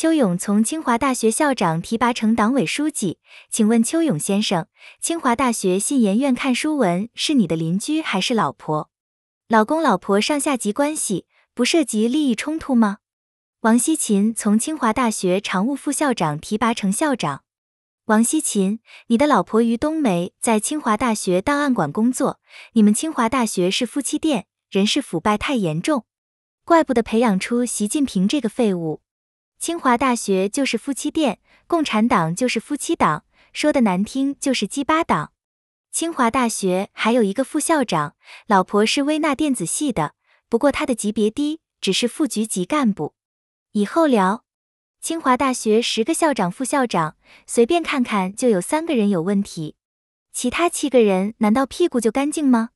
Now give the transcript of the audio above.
邱勇从清华大学校长提拔成党委书记，请问邱勇先生，清华大学信研院看书文是你的邻居还是老婆？老公老婆上下级关系不涉及利益冲突吗？王希勤从清华大学常务副校长提拔成校长。王希勤，你的老婆于冬梅在清华大学档案馆工作，你们清华大学是夫妻店，人事腐败太严重，怪不得培养出习近平这个废物。清华大学就是夫妻店，共产党就是夫妻党，说的难听就是鸡巴党。清华大学还有一个副校长，老婆是微纳电子系的，不过他的级别低，只是副局级干部。以后聊。清华大学十个校长、副校长，随便看看就有三个人有问题，其他七个人难道屁股就干净吗？